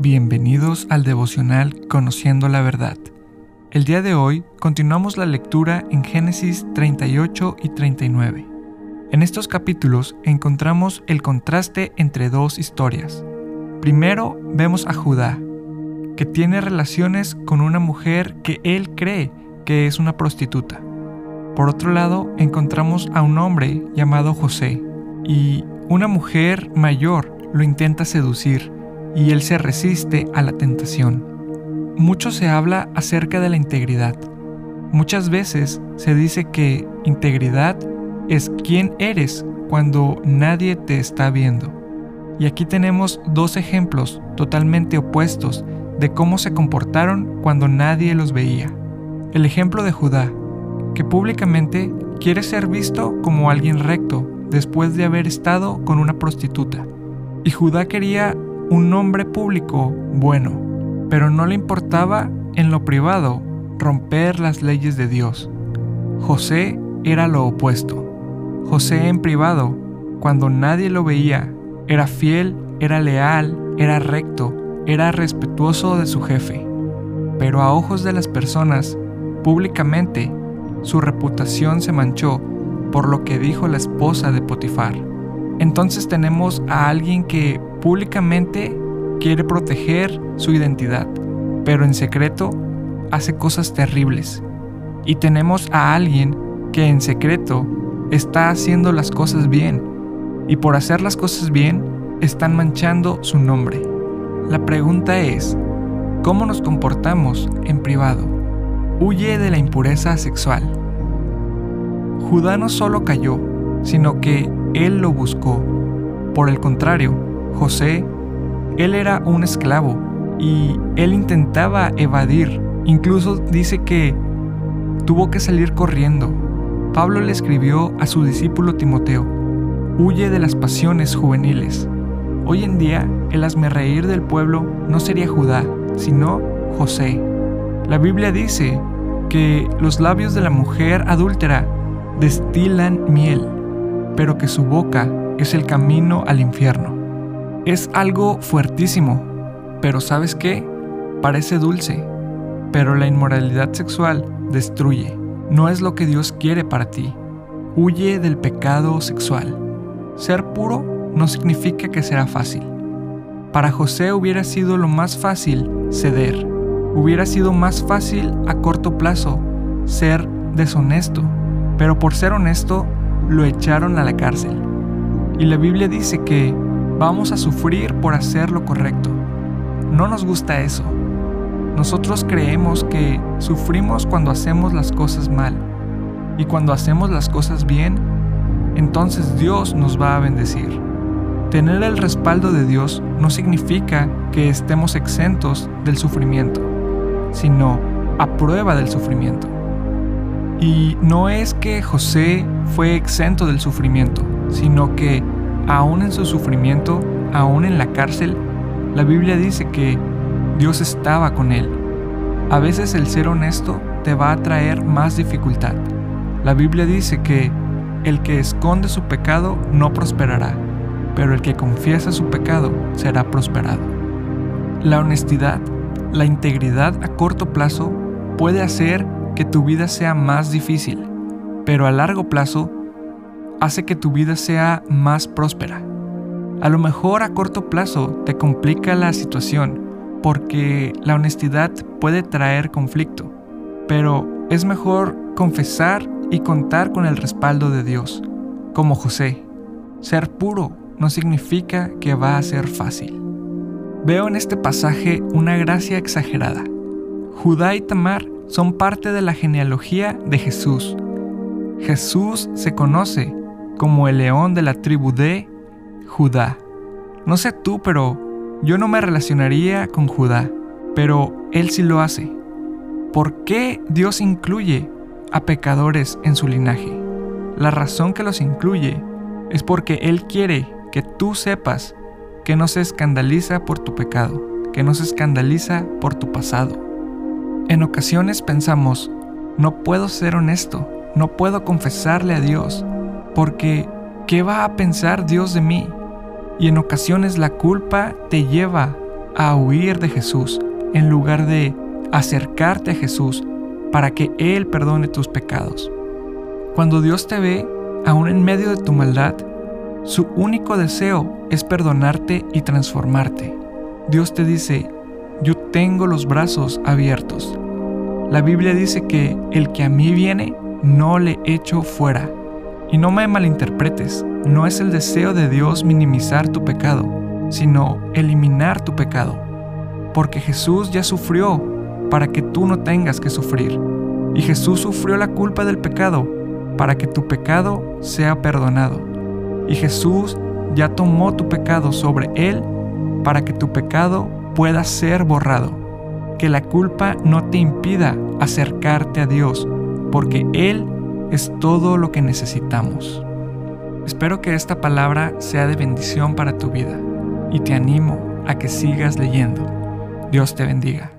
Bienvenidos al devocional Conociendo la Verdad. El día de hoy continuamos la lectura en Génesis 38 y 39. En estos capítulos encontramos el contraste entre dos historias. Primero vemos a Judá, que tiene relaciones con una mujer que él cree que es una prostituta. Por otro lado, encontramos a un hombre llamado José, y una mujer mayor lo intenta seducir y él se resiste a la tentación. Mucho se habla acerca de la integridad. Muchas veces se dice que integridad es quién eres cuando nadie te está viendo. Y aquí tenemos dos ejemplos totalmente opuestos de cómo se comportaron cuando nadie los veía. El ejemplo de Judá, que públicamente quiere ser visto como alguien recto después de haber estado con una prostituta. Y Judá quería un nombre público bueno, pero no le importaba en lo privado romper las leyes de Dios. José era lo opuesto. José en privado, cuando nadie lo veía, era fiel, era leal, era recto, era respetuoso de su jefe. Pero a ojos de las personas, públicamente, su reputación se manchó por lo que dijo la esposa de Potifar. Entonces tenemos a alguien que públicamente quiere proteger su identidad, pero en secreto hace cosas terribles. Y tenemos a alguien que en secreto está haciendo las cosas bien, y por hacer las cosas bien están manchando su nombre. La pregunta es, ¿cómo nos comportamos en privado? Huye de la impureza sexual. Judá no solo cayó, sino que él lo buscó. Por el contrario, José, él era un esclavo y él intentaba evadir. Incluso dice que tuvo que salir corriendo. Pablo le escribió a su discípulo Timoteo, huye de las pasiones juveniles. Hoy en día, el reír del pueblo no sería Judá, sino José. La Biblia dice que los labios de la mujer adúltera destilan miel, pero que su boca es el camino al infierno. Es algo fuertísimo, pero ¿sabes qué? Parece dulce, pero la inmoralidad sexual destruye. No es lo que Dios quiere para ti. Huye del pecado sexual. Ser puro no significa que será fácil. Para José hubiera sido lo más fácil ceder. Hubiera sido más fácil a corto plazo ser deshonesto, pero por ser honesto lo echaron a la cárcel. Y la Biblia dice que vamos a sufrir por hacer lo correcto. No nos gusta eso. Nosotros creemos que sufrimos cuando hacemos las cosas mal. Y cuando hacemos las cosas bien, entonces Dios nos va a bendecir. Tener el respaldo de Dios no significa que estemos exentos del sufrimiento, sino a prueba del sufrimiento. Y no es que José fue exento del sufrimiento, sino que aún en su sufrimiento, aún en la cárcel, la Biblia dice que Dios estaba con él. A veces el ser honesto te va a traer más dificultad. La Biblia dice que el que esconde su pecado no prosperará, pero el que confiesa su pecado será prosperado. La honestidad, la integridad a corto plazo puede hacer que tu vida sea más difícil, pero a largo plazo hace que tu vida sea más próspera. A lo mejor a corto plazo te complica la situación porque la honestidad puede traer conflicto, pero es mejor confesar y contar con el respaldo de Dios. Como José, ser puro no significa que va a ser fácil. Veo en este pasaje una gracia exagerada. Judá y Tamar son parte de la genealogía de Jesús. Jesús se conoce como el león de la tribu de Judá. No sé tú, pero yo no me relacionaría con Judá, pero él sí lo hace. ¿Por qué Dios incluye a pecadores en su linaje? La razón que los incluye es porque Él quiere que tú sepas que no se escandaliza por tu pecado, que no se escandaliza por tu pasado. En ocasiones pensamos, no puedo ser honesto, no puedo confesarle a Dios, porque ¿qué va a pensar Dios de mí? Y en ocasiones la culpa te lleva a huir de Jesús en lugar de acercarte a Jesús para que Él perdone tus pecados. Cuando Dios te ve, aún en medio de tu maldad, su único deseo es perdonarte y transformarte. Dios te dice, yo tengo los brazos abiertos. La Biblia dice que el que a mí viene, no le echo fuera. Y no me malinterpretes, no es el deseo de Dios minimizar tu pecado, sino eliminar tu pecado. Porque Jesús ya sufrió para que tú no tengas que sufrir. Y Jesús sufrió la culpa del pecado para que tu pecado sea perdonado. Y Jesús ya tomó tu pecado sobre Él para que tu pecado pueda ser borrado. Que la culpa no te impida acercarte a Dios, porque Él es todo lo que necesitamos. Espero que esta palabra sea de bendición para tu vida y te animo a que sigas leyendo. Dios te bendiga.